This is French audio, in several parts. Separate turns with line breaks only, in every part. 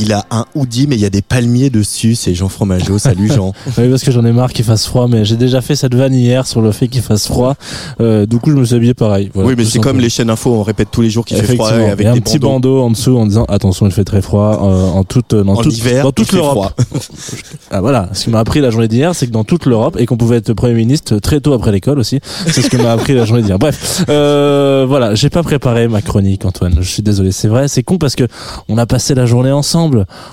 Il a un hoodie, mais il y a des palmiers dessus. C'est Jean Fromageau. Salut Jean.
oui, parce que j'en ai marre qu'il fasse froid, mais j'ai déjà fait cette vanne hier sur le fait qu'il fasse froid. Euh, du coup, je me suis habillé pareil.
oui, mais c'est comme les chaînes info, on répète tous les jours qu'il fait froid avec
et un petit bandeau en dessous en disant attention, il fait très froid euh, en toute dans
en hiver,
dans toute l'Europe. ah voilà, ce qui m'a appris la journée d'hier, c'est que dans toute l'Europe et qu'on pouvait être premier ministre très tôt après l'école aussi. C'est ce que m'a appris la journée d'hier. Bref, euh, voilà, j'ai pas préparé ma chronique, Antoine. Je suis désolé. C'est vrai, c'est con parce que on a passé la journée ensemble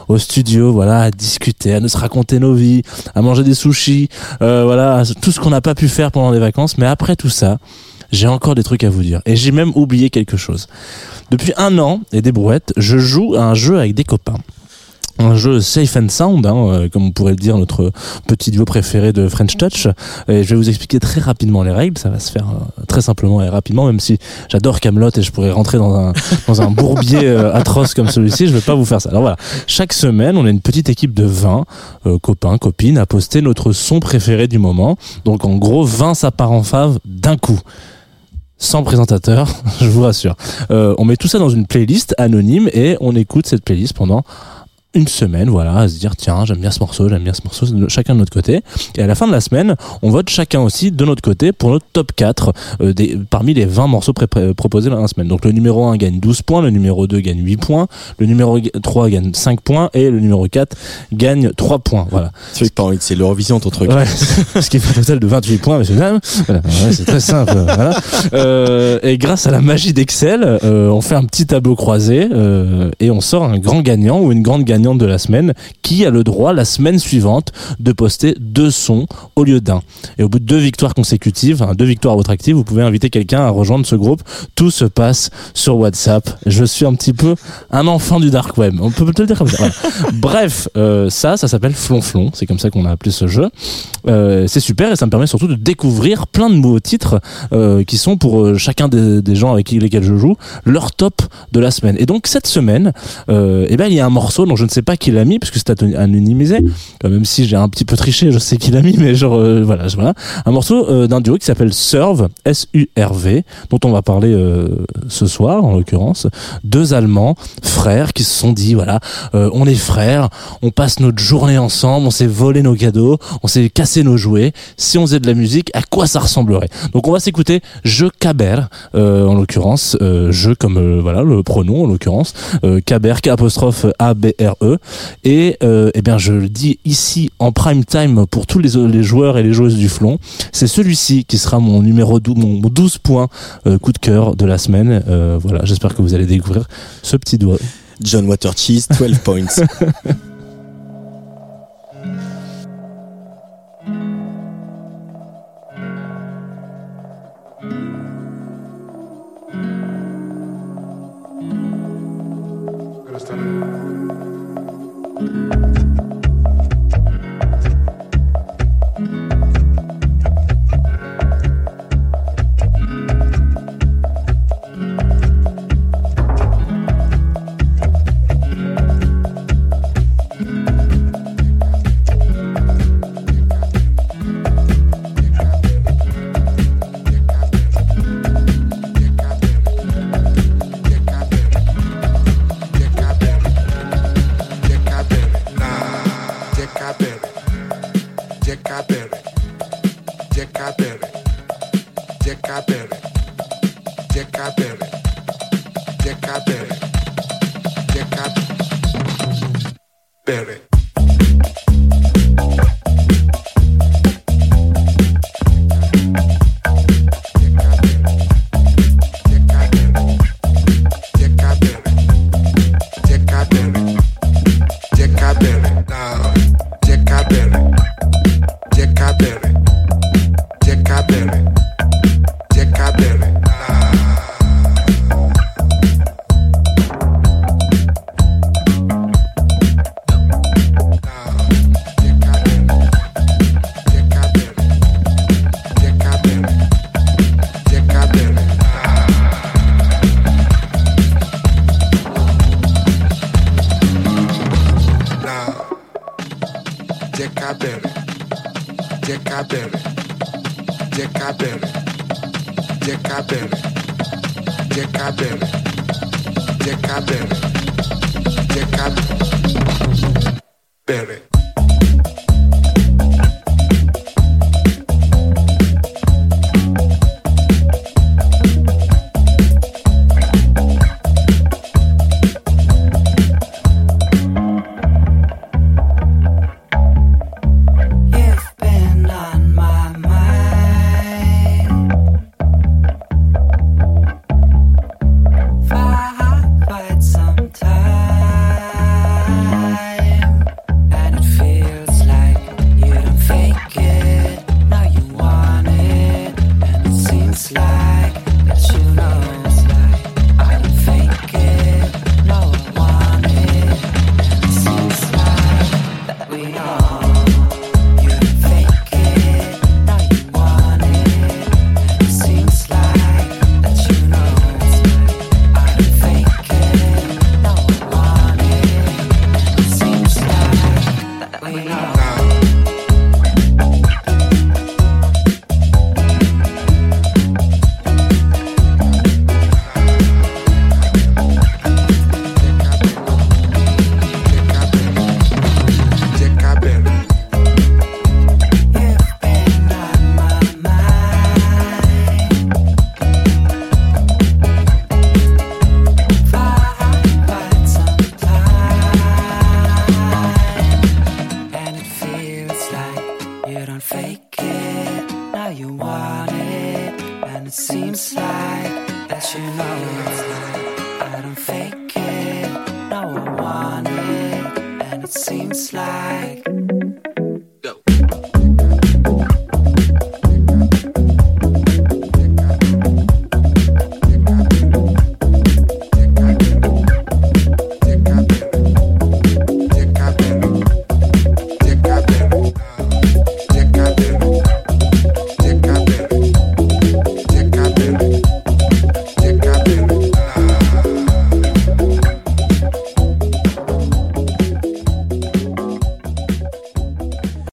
au studio, voilà, à discuter, à nous raconter nos vies, à manger des sushis, euh, voilà, tout ce qu'on n'a pas pu faire pendant les vacances. Mais après tout ça, j'ai encore des trucs à vous dire. Et j'ai même oublié quelque chose. Depuis un an et des brouettes, je joue à un jeu avec des copains un jeu safe and sound, hein, euh, comme on pourrait le dire, notre petit duo préféré de French Touch. Et je vais vous expliquer très rapidement les règles. Ça va se faire euh, très simplement et rapidement, même si j'adore Camelot et je pourrais rentrer dans un dans un bourbier euh, atroce comme celui-ci. Je vais pas vous faire ça. Alors voilà, chaque semaine, on a une petite équipe de 20 copains, copines à poster notre son préféré du moment. Donc en gros, 20 ça part en fave d'un coup sans présentateur, je vous rassure. on met tout ça dans une playlist anonyme et on écoute cette playlist pendant une semaine, voilà, à se dire tiens, j'aime bien ce morceau, j'aime bien ce morceau, chacun de notre côté. Et à la fin de la semaine, on vote chacun aussi de notre côté pour notre top 4 euh, des, parmi les 20 morceaux proposés dans la semaine. Donc le numéro 1 gagne 12 points, le numéro 2 gagne 8 points, le numéro 3 gagne 5 points et le numéro 4 gagne 3 points. Voilà.
C'est l'Eurovision ton truc.
Ouais, ce qui fait un total de 28 points, monsieur. Voilà, c'est très simple. voilà. euh, et grâce à la magie d'Excel, euh, on fait un petit tableau croisé euh, et on sort un grand gagnant ou une grande gagnante de la semaine qui a le droit la semaine suivante de poster deux sons au lieu d'un. Et au bout de deux victoires consécutives, deux victoires à votre active, vous pouvez inviter quelqu'un à rejoindre ce groupe. Tout se passe sur WhatsApp. Je suis un petit peu un enfant du dark web. On peut te le dire comme ça. Bref, euh, ça, ça s'appelle Flonflon. C'est comme ça qu'on a appelé ce jeu. Euh, c'est super et ça me permet surtout de découvrir plein de nouveaux titres euh, qui sont pour chacun des, des, gens avec lesquels je joue leur top de la semaine. Et donc cette semaine, eh ben il y a un morceau dont je ne sais pas qui l'a mis parce que c'est anonymisé. Même si j'ai un petit peu triché, je sais qui l'a mis, mais genre euh, voilà, voilà, un morceau euh, d'un duo qui s'appelle Serve S-U-R-V, dont on va parler euh, ce soir en l'occurrence. Deux Allemands, frères, qui se sont dit voilà, on est frères, on passe notre journée ensemble, on s'est volé nos cadeaux, on s'est cassé nos jouets. Si on faisait de la musique, à quoi ça ressemblerait? Donc on va s'écouter Je Caber en l'occurrence, je comme voilà le pronom en l'occurrence, Caber K apostrophe A B R E. Et euh, eh bien, je le dis ici en prime time pour tous les, les joueurs et les joueuses du Flon. C'est celui-ci qui sera mon numéro 12, mon 12 points euh, coup de cœur de la semaine. Euh, voilà, j'espère que vous allez découvrir ce petit doigt.
John Watercheese, 12 points.
Decapere. Decapere. Decapere. Decapere. Decapere. Jack Cabin. jẹ́ ká bẹ̀rẹ̀.
Jẹ́ ká bẹ̀rẹ̀. Jẹ́ ká. Seems like that you know it. I don't fake it, no I want it. And it seems like